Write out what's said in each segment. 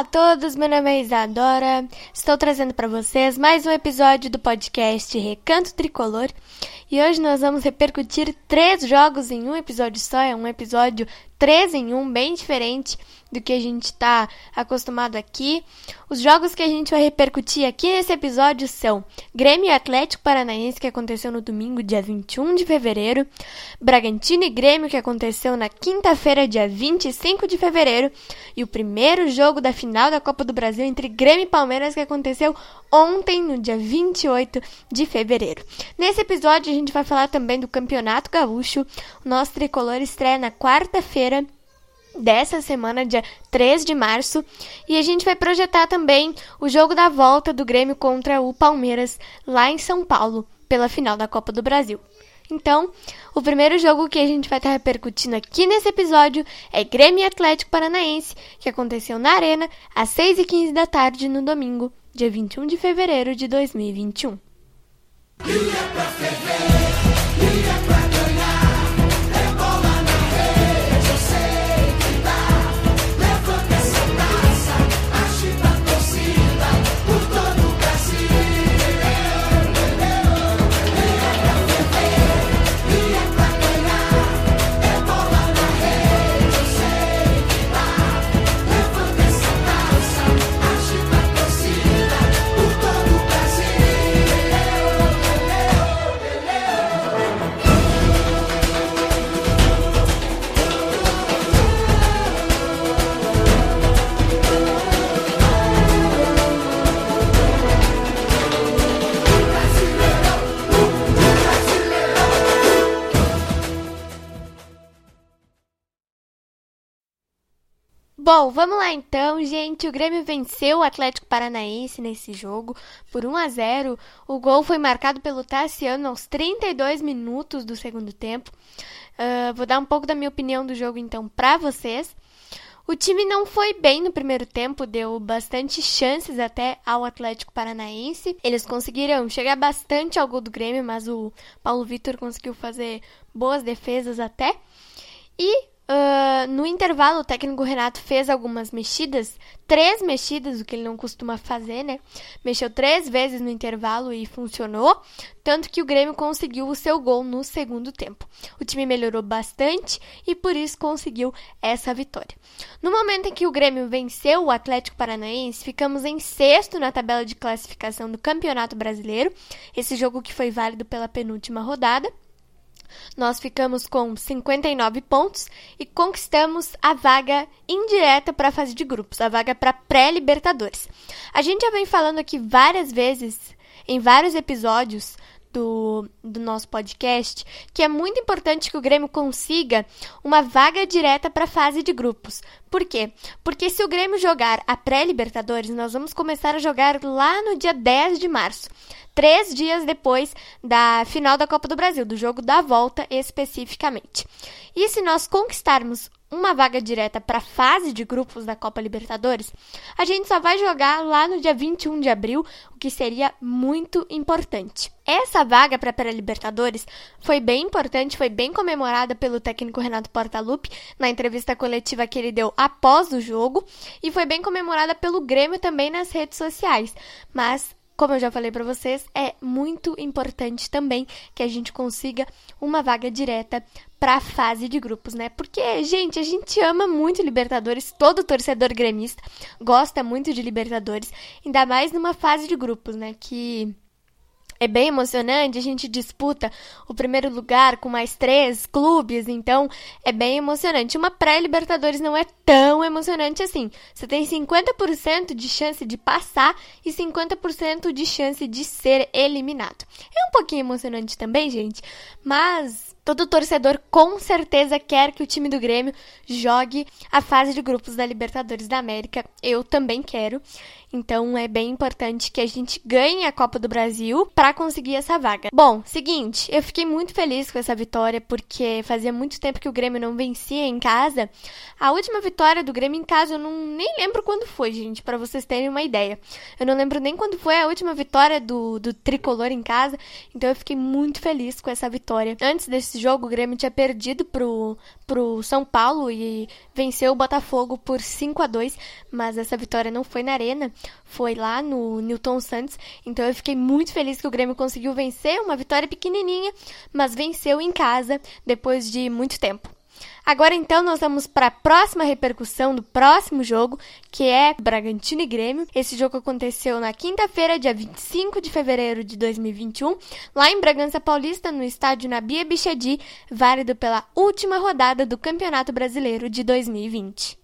Olá a todos, meu nome é Isadora. Estou trazendo para vocês mais um episódio do podcast Recanto Tricolor. E hoje nós vamos repercutir três jogos em um episódio só. É um episódio 3 em 1, bem diferente do que a gente está acostumado aqui. Os jogos que a gente vai repercutir aqui nesse episódio são Grêmio e Atlético Paranaense, que aconteceu no domingo, dia 21 de fevereiro, Bragantino e Grêmio, que aconteceu na quinta-feira, dia 25 de fevereiro, e o primeiro jogo da final da Copa do Brasil entre Grêmio e Palmeiras, que aconteceu ontem, no dia 28 de fevereiro. Nesse episódio, gente vai falar também do Campeonato Gaúcho. O nosso tricolor estreia na quarta-feira dessa semana, dia 3 de março, e a gente vai projetar também o jogo da volta do Grêmio contra o Palmeiras lá em São Paulo, pela final da Copa do Brasil. Então, o primeiro jogo que a gente vai estar repercutindo aqui nesse episódio é Grêmio Atlético Paranaense, que aconteceu na Arena às 6h15 da tarde no domingo, dia 21 de fevereiro de 2021. E é pra ferver. Bom, vamos lá então, gente. O Grêmio venceu o Atlético Paranaense nesse jogo por 1 a 0. O gol foi marcado pelo Tassiano aos 32 minutos do segundo tempo. Uh, vou dar um pouco da minha opinião do jogo então para vocês. O time não foi bem no primeiro tempo, deu bastante chances até ao Atlético Paranaense. Eles conseguiram chegar bastante ao gol do Grêmio, mas o Paulo Vitor conseguiu fazer boas defesas até. E Uh, no intervalo, o técnico Renato fez algumas mexidas, três mexidas, o que ele não costuma fazer, né? Mexeu três vezes no intervalo e funcionou, tanto que o Grêmio conseguiu o seu gol no segundo tempo. O time melhorou bastante e por isso conseguiu essa vitória. No momento em que o Grêmio venceu o Atlético Paranaense, ficamos em sexto na tabela de classificação do Campeonato Brasileiro, esse jogo que foi válido pela penúltima rodada. Nós ficamos com 59 pontos e conquistamos a vaga indireta para a fase de grupos, a vaga para pré-Libertadores. A gente já vem falando aqui várias vezes, em vários episódios, do, do, nosso podcast, que é muito importante que o Grêmio consiga uma vaga direta para a fase de grupos. Por quê? Porque se o Grêmio jogar a pré-Libertadores, nós vamos começar a jogar lá no dia 10 de março três dias depois da final da Copa do Brasil, do jogo da volta especificamente. E se nós conquistarmos uma vaga direta para a fase de grupos da Copa Libertadores, a gente só vai jogar lá no dia 21 de abril, o que seria muito importante. Essa vaga para a pré-Libertadores foi bem importante, foi bem comemorada pelo técnico Renato Portaluppi na entrevista coletiva que ele deu após o jogo e foi bem comemorada pelo Grêmio também nas redes sociais. Mas como eu já falei para vocês, é muito importante também que a gente consiga uma vaga direta para a fase de grupos, né? Porque, gente, a gente ama muito Libertadores, todo torcedor gremista gosta muito de Libertadores, ainda mais numa fase de grupos, né? Que é bem emocionante, a gente disputa o primeiro lugar com mais três clubes, então é bem emocionante. Uma pré-Libertadores não é tão emocionante assim. Você tem 50% de chance de passar e 50% de chance de ser eliminado. É um pouquinho emocionante também, gente, mas Todo torcedor com certeza quer que o time do Grêmio jogue a fase de grupos da Libertadores da América. Eu também quero. Então é bem importante que a gente ganhe a Copa do Brasil para conseguir essa vaga. Bom, seguinte, eu fiquei muito feliz com essa vitória porque fazia muito tempo que o Grêmio não vencia em casa. A última vitória do Grêmio em casa eu não nem lembro quando foi, gente, para vocês terem uma ideia. Eu não lembro nem quando foi a última vitória do, do tricolor em casa. Então eu fiquei muito feliz com essa vitória. Antes desse jogo, o Grêmio tinha perdido pro, pro São Paulo e venceu o Botafogo por 5 a 2 mas essa vitória não foi na Arena, foi lá no Newton Santos. Então eu fiquei muito feliz que o Grêmio conseguiu vencer, uma vitória pequenininha, mas venceu em casa depois de muito tempo. Agora então nós vamos para a próxima repercussão do próximo jogo, que é Bragantino e Grêmio. Esse jogo aconteceu na quinta-feira, dia 25 de fevereiro de 2021, lá em Bragança Paulista, no estádio Nabia Bichedi, válido pela última rodada do Campeonato Brasileiro de 2020.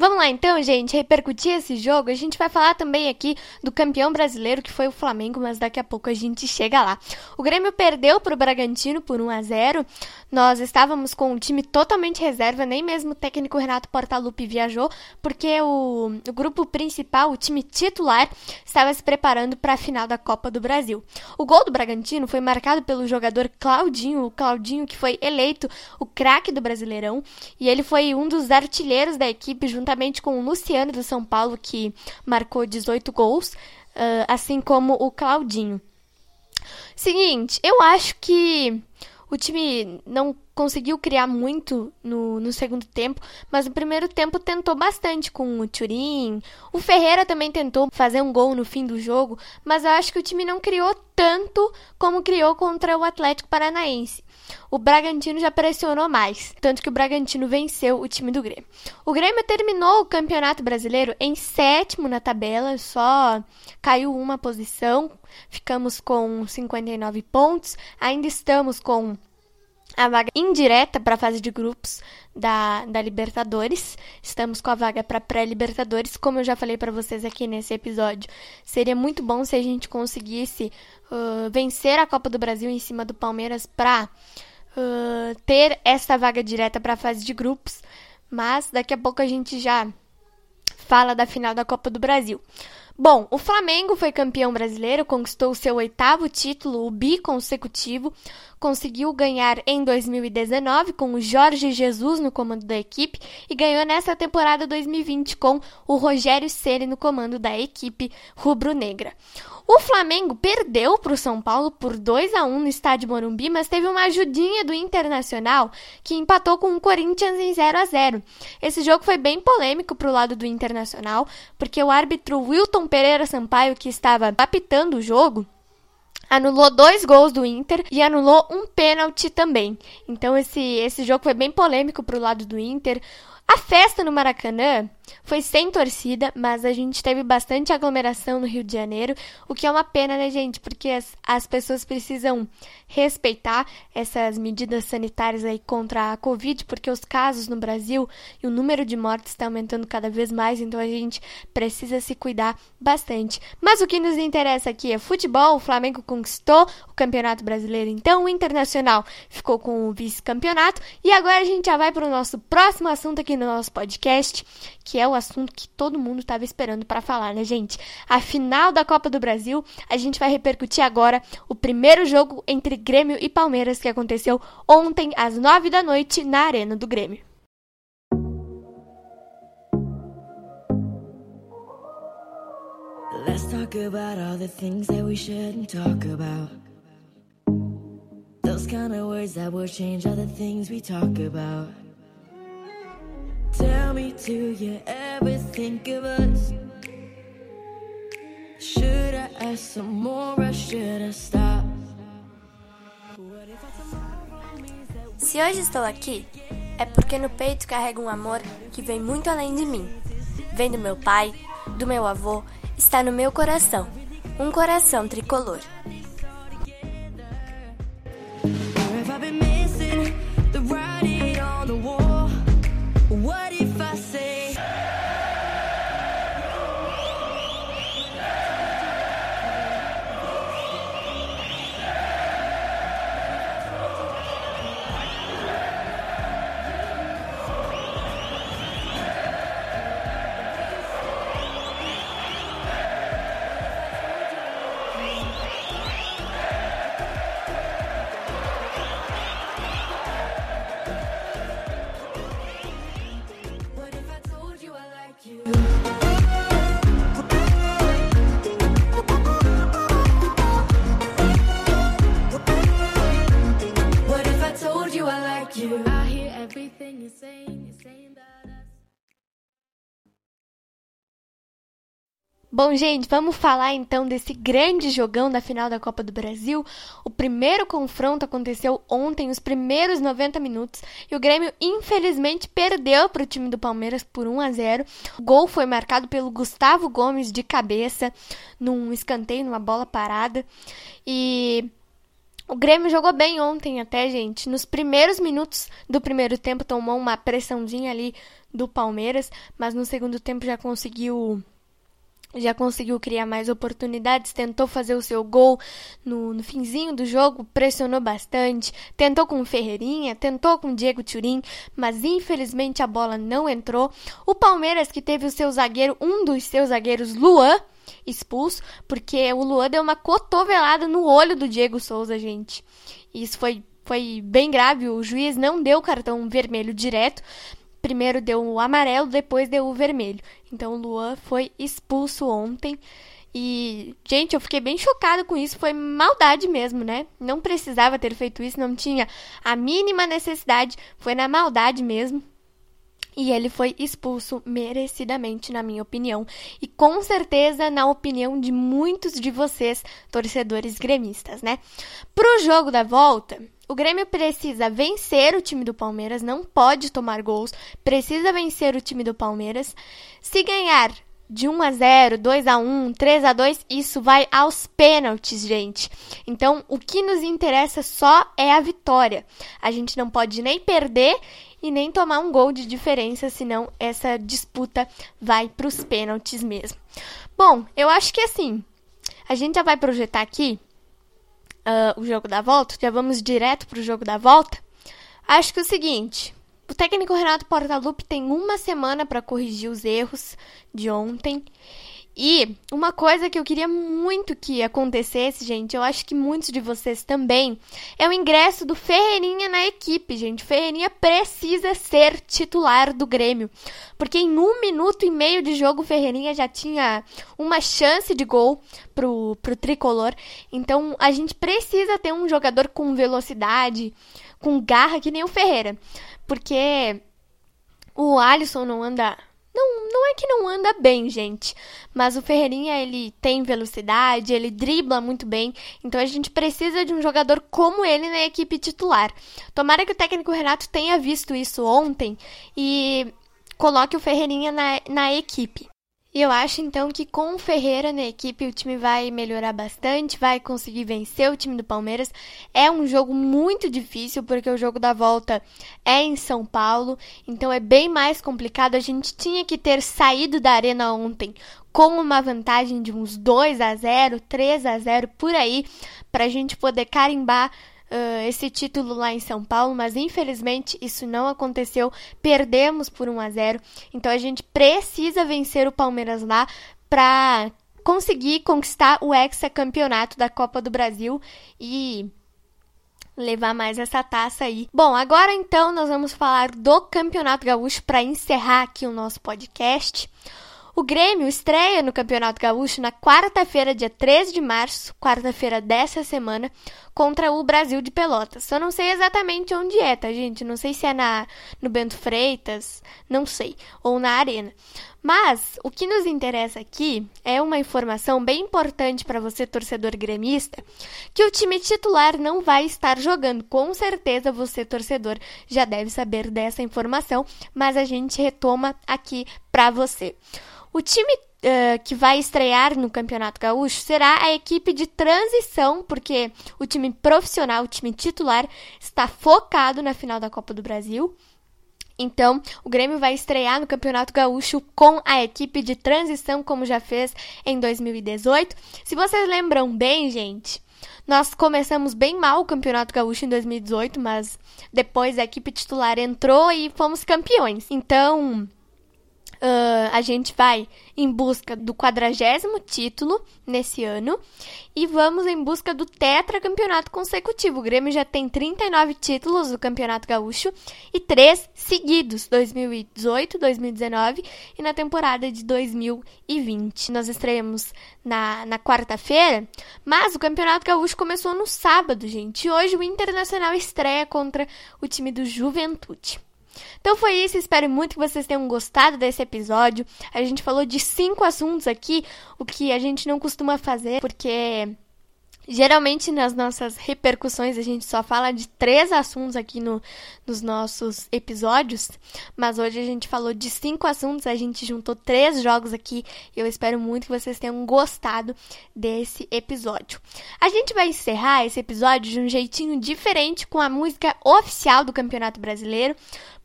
Vamos lá então, gente, repercutir esse jogo. A gente vai falar também aqui do campeão brasileiro, que foi o Flamengo, mas daqui a pouco a gente chega lá. O Grêmio perdeu para o Bragantino por 1 a 0. Nós estávamos com o time totalmente reserva, nem mesmo o técnico Renato Portaluppi viajou, porque o, o grupo principal, o time titular, estava se preparando para a final da Copa do Brasil. O gol do Bragantino foi marcado pelo jogador Claudinho, o Claudinho que foi eleito o craque do Brasileirão, e ele foi um dos artilheiros da equipe junto juntamente com o Luciano do São Paulo, que marcou 18 gols, uh, assim como o Claudinho. Seguinte, eu acho que o time não conseguiu criar muito no, no segundo tempo, mas no primeiro tempo tentou bastante com o Turin. O Ferreira também tentou fazer um gol no fim do jogo, mas eu acho que o time não criou tanto como criou contra o Atlético Paranaense. O Bragantino já pressionou mais, tanto que o Bragantino venceu o time do Grêmio. O Grêmio terminou o Campeonato Brasileiro em sétimo na tabela, só caiu uma posição. Ficamos com 59 pontos. Ainda estamos com a vaga indireta para a fase de grupos da, da Libertadores. Estamos com a vaga para pré-Libertadores, como eu já falei para vocês aqui nesse episódio. Seria muito bom se a gente conseguisse uh, vencer a Copa do Brasil em cima do Palmeiras para uh, ter essa vaga direta para a fase de grupos. Mas daqui a pouco a gente já fala da final da Copa do Brasil. Bom, o Flamengo foi campeão brasileiro, conquistou seu oitavo título, o bi consecutivo, conseguiu ganhar em 2019 com o Jorge Jesus no comando da equipe e ganhou nessa temporada 2020 com o Rogério Ceni no comando da equipe rubro-negra. O Flamengo perdeu para o São Paulo por 2 a 1 no estádio Morumbi, mas teve uma ajudinha do Internacional que empatou com o Corinthians em 0 a 0. Esse jogo foi bem polêmico para o lado do Internacional, porque o árbitro Wilton Pereira Sampaio, que estava apitando o jogo, anulou dois gols do Inter e anulou um pênalti também. Então esse, esse jogo foi bem polêmico para o lado do Inter. A festa no Maracanã foi sem torcida, mas a gente teve bastante aglomeração no Rio de Janeiro, o que é uma pena, né, gente? Porque as, as pessoas precisam respeitar essas medidas sanitárias aí contra a Covid, porque os casos no Brasil e o número de mortes está aumentando cada vez mais, então a gente precisa se cuidar bastante. Mas o que nos interessa aqui é futebol. O Flamengo conquistou o Campeonato Brasileiro, então o Internacional ficou com o vice-campeonato. E agora a gente já vai para o nosso próximo assunto aqui no nosso podcast, que é o assunto que todo mundo estava esperando para falar, né, gente? A final da Copa do Brasil, a gente vai repercutir agora o primeiro jogo entre Grêmio e Palmeiras que aconteceu ontem às nove da noite na Arena do Grêmio. Let's talk about all the things that we shouldn't talk about. Those kind of words that will change all the things we talk about. Tell me, do you ever think of us? Should I ask some more or should I stop? Se hoje estou aqui, é porque no peito carrego um amor que vem muito além de mim. Vem do meu pai, do meu avô, está no meu coração. Um coração tricolor. Bom, gente, vamos falar então desse grande jogão da final da Copa do Brasil. O primeiro confronto aconteceu ontem, os primeiros 90 minutos, e o Grêmio infelizmente perdeu para o time do Palmeiras por 1 a 0. O gol foi marcado pelo Gustavo Gomes de cabeça num escanteio, numa bola parada. E o Grêmio jogou bem ontem até, gente. Nos primeiros minutos do primeiro tempo tomou uma pressãozinha ali do Palmeiras, mas no segundo tempo já conseguiu já conseguiu criar mais oportunidades, tentou fazer o seu gol no, no, finzinho do jogo, pressionou bastante, tentou com o Ferreirinha, tentou com o Diego Turim, mas infelizmente a bola não entrou. O Palmeiras que teve o seu zagueiro, um dos seus zagueiros, Luan, expulso, porque o Luan deu uma cotovelada no olho do Diego Souza, gente. Isso foi foi bem grave, o juiz não deu cartão vermelho direto, primeiro deu o amarelo, depois deu o vermelho. Então o Luan foi expulso ontem. E, gente, eu fiquei bem chocada com isso. Foi maldade mesmo, né? Não precisava ter feito isso, não tinha a mínima necessidade. Foi na maldade mesmo. E ele foi expulso merecidamente, na minha opinião. E com certeza na opinião de muitos de vocês, torcedores gremistas, né? Pro jogo da volta, o Grêmio precisa vencer o time do Palmeiras, não pode tomar gols, precisa vencer o time do Palmeiras. Se ganhar de 1 a 0, 2 a 1, 3 a 2, isso vai aos pênaltis, gente. Então, o que nos interessa só é a vitória. A gente não pode nem perder e nem tomar um gol de diferença, senão essa disputa vai para os pênaltis mesmo. Bom, eu acho que assim, a gente já vai projetar aqui uh, o jogo da volta, já vamos direto para o jogo da volta. Acho que é o seguinte: o técnico Renato Portaluppi tem uma semana para corrigir os erros de ontem. E uma coisa que eu queria muito que acontecesse, gente, eu acho que muitos de vocês também, é o ingresso do Ferreirinha na equipe, gente. Ferreirinha precisa ser titular do Grêmio. Porque em um minuto e meio de jogo, o Ferreirinha já tinha uma chance de gol pro, pro tricolor. Então a gente precisa ter um jogador com velocidade, com garra, que nem o Ferreira. Porque o Alisson não anda não, não é que não anda bem, gente, mas o Ferreirinha ele tem velocidade, ele dribla muito bem, então a gente precisa de um jogador como ele na equipe titular. Tomara que o técnico Renato tenha visto isso ontem e coloque o Ferreirinha na, na equipe. E eu acho então que com o Ferreira na equipe o time vai melhorar bastante, vai conseguir vencer o time do Palmeiras. É um jogo muito difícil porque o jogo da volta é em São Paulo, então é bem mais complicado. A gente tinha que ter saído da arena ontem com uma vantagem de uns 2 a 0, 3 a 0 por aí, para a gente poder carimbar uh, esse título lá em São Paulo, mas infelizmente isso não aconteceu. Perdemos por 1 a 0. Então a gente precisa vencer o Palmeiras lá para conseguir conquistar o hexacampeonato da Copa do Brasil e levar mais essa taça aí. Bom, agora então nós vamos falar do Campeonato Gaúcho para encerrar aqui o nosso podcast. O Grêmio estreia no Campeonato Gaúcho na quarta-feira, dia 13 de março, quarta-feira dessa semana, contra o Brasil de Pelotas. Eu não sei exatamente onde é, tá, gente? Não sei se é na, no Bento Freitas, não sei, ou na Arena. Mas o que nos interessa aqui é uma informação bem importante para você, torcedor gremista, que o time titular não vai estar jogando. Com certeza você, torcedor, já deve saber dessa informação, mas a gente retoma aqui para você. O time uh, que vai estrear no Campeonato Gaúcho será a equipe de transição, porque o time profissional, o time titular, está focado na final da Copa do Brasil. Então, o Grêmio vai estrear no Campeonato Gaúcho com a equipe de transição, como já fez em 2018. Se vocês lembram bem, gente, nós começamos bem mal o Campeonato Gaúcho em 2018, mas depois a equipe titular entrou e fomos campeões. Então, Uh, a gente vai em busca do quadragésimo título nesse ano e vamos em busca do tetracampeonato consecutivo. O Grêmio já tem 39 títulos do Campeonato Gaúcho e três seguidos, 2018, 2019 e na temporada de 2020. Nós estreamos na, na quarta-feira, mas o Campeonato Gaúcho começou no sábado, gente. E hoje o Internacional estreia contra o time do Juventude. Então foi isso, espero muito que vocês tenham gostado desse episódio. A gente falou de cinco assuntos aqui, o que a gente não costuma fazer, porque Geralmente nas nossas repercussões a gente só fala de três assuntos aqui no, nos nossos episódios, mas hoje a gente falou de cinco assuntos, a gente juntou três jogos aqui e eu espero muito que vocês tenham gostado desse episódio. A gente vai encerrar esse episódio de um jeitinho diferente com a música oficial do Campeonato Brasileiro,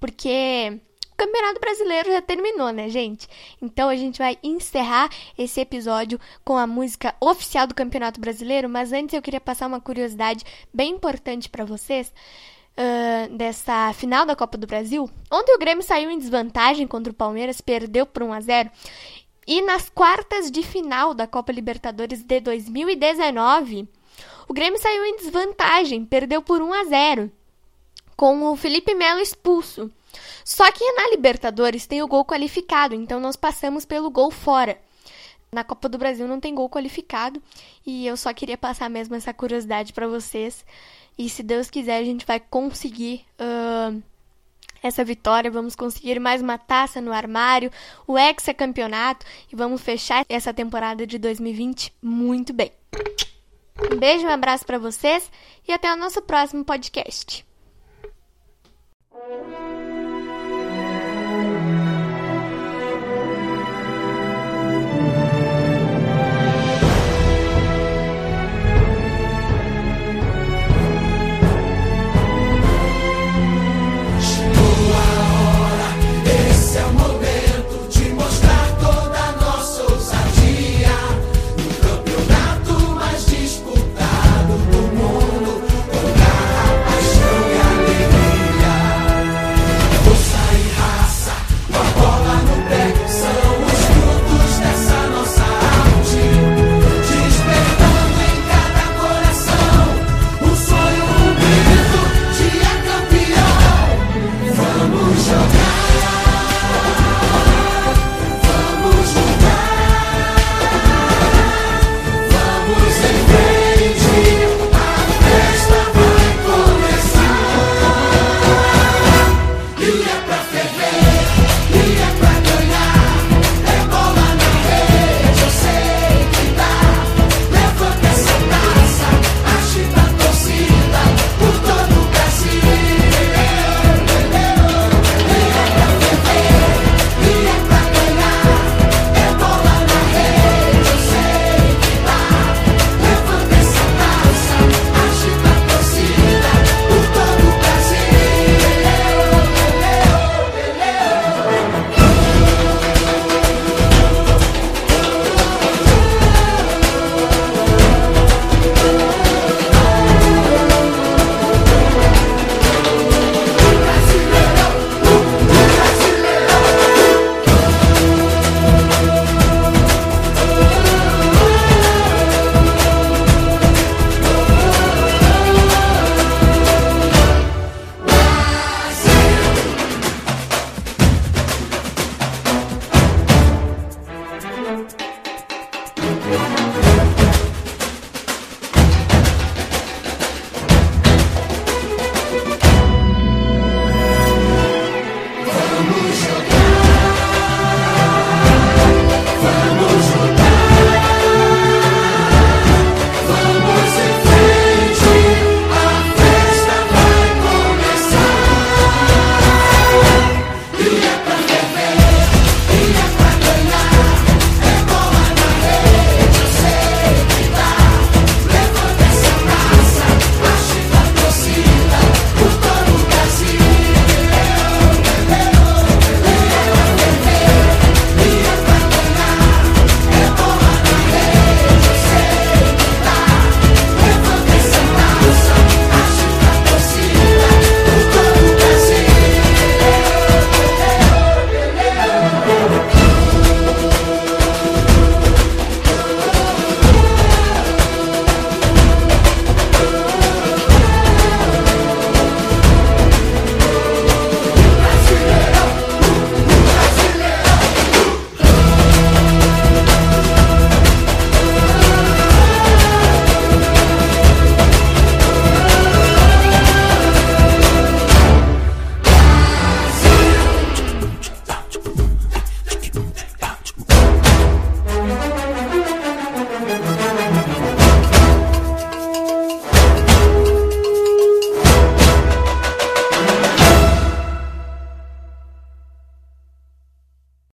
porque o Campeonato Brasileiro já terminou, né, gente? Então a gente vai encerrar esse episódio com a música oficial do Campeonato Brasileiro, mas antes eu queria passar uma curiosidade bem importante para vocês. Uh, dessa final da Copa do Brasil. Ontem o Grêmio saiu em desvantagem contra o Palmeiras, perdeu por 1 a 0 e nas quartas de final da Copa Libertadores de 2019, o Grêmio saiu em desvantagem, perdeu por 1 a 0 com o Felipe Melo expulso. Só que na Libertadores tem o gol qualificado, então nós passamos pelo gol fora. Na Copa do Brasil não tem gol qualificado e eu só queria passar mesmo essa curiosidade para vocês. E se Deus quiser, a gente vai conseguir uh, essa vitória, vamos conseguir mais uma taça no armário, o hexacampeonato e vamos fechar essa temporada de 2020 muito bem. Um beijo, um abraço para vocês e até o nosso próximo podcast.